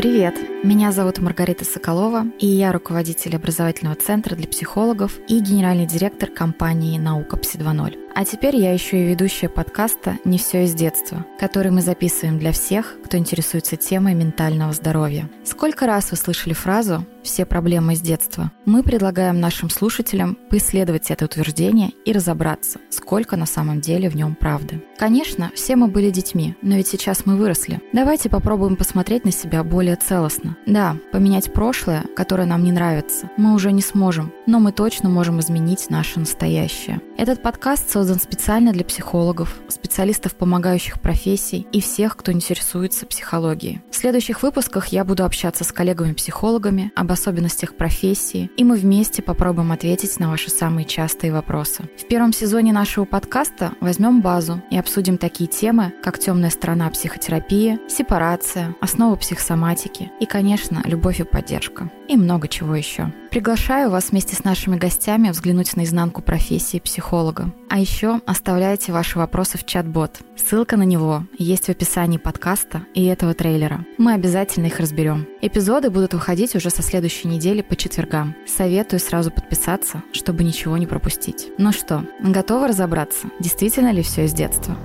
Привет! Меня зовут Маргарита Соколова, и я руководитель образовательного центра для психологов и генеральный директор компании «Наука Пси 2.0». А теперь я еще и ведущая подкаста «Не все из детства», который мы записываем для всех, кто интересуется темой ментального здоровья. Сколько раз вы слышали фразу «все проблемы из детства»? Мы предлагаем нашим слушателям поисследовать это утверждение и разобраться, сколько на самом деле в нем правды. Конечно, все мы были детьми, но ведь сейчас мы выросли. Давайте попробуем посмотреть на себя более целостно. Да, поменять прошлое, которое нам не нравится, мы уже не сможем, но мы точно можем изменить наше настоящее. Этот подкаст создан специально для психологов, специалистов помогающих профессий и всех, кто интересуется психологией. В следующих выпусках я буду общаться с коллегами-психологами об особенностях профессии, и мы вместе попробуем ответить на ваши самые частые вопросы. В первом сезоне нашего подкаста возьмем базу и обсудим такие темы, как темная сторона психотерапии, сепарация, основы психосоматики и, конечно, любовь и поддержка. И много чего еще. Приглашаю вас вместе с нашими гостями взглянуть на изнанку профессии психолога. А еще оставляйте ваши вопросы в чат-бот. Ссылка на него есть в описании подкаста и этого трейлера. Мы обязательно их разберем. Эпизоды будут выходить уже со следующей недели по четвергам. Советую сразу подписаться, чтобы ничего не пропустить. Ну что, готовы разобраться, действительно ли все из детства?